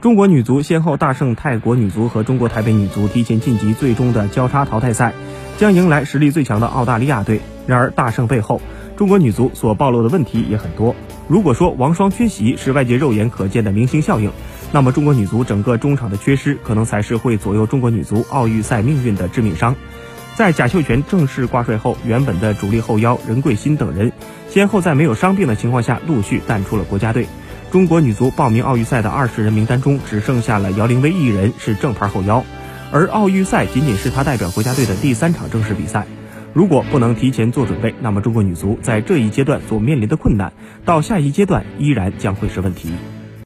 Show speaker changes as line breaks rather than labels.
中国女足先后大胜泰国女足和中国台北女足，提前晋级最终的交叉淘汰赛，将迎来实力最强的澳大利亚队。然而大胜背后，中国女足所暴露的问题也很多。如果说王霜缺席是外界肉眼可见的明星效应，那么中国女足整个中场的缺失，可能才是会左右中国女足奥运赛命运的致命伤。在贾秀全正式挂帅后，原本的主力后腰任桂欣等人，先后在没有伤病的情况下陆续淡出了国家队。中国女足报名奥运赛的二十人名单中，只剩下了姚玲薇一人是正牌后腰，而奥运赛仅仅是她代表国家队的第三场正式比赛。如果不能提前做准备，那么中国女足在这一阶段所面临的困难，到下一阶段依然将会是问题。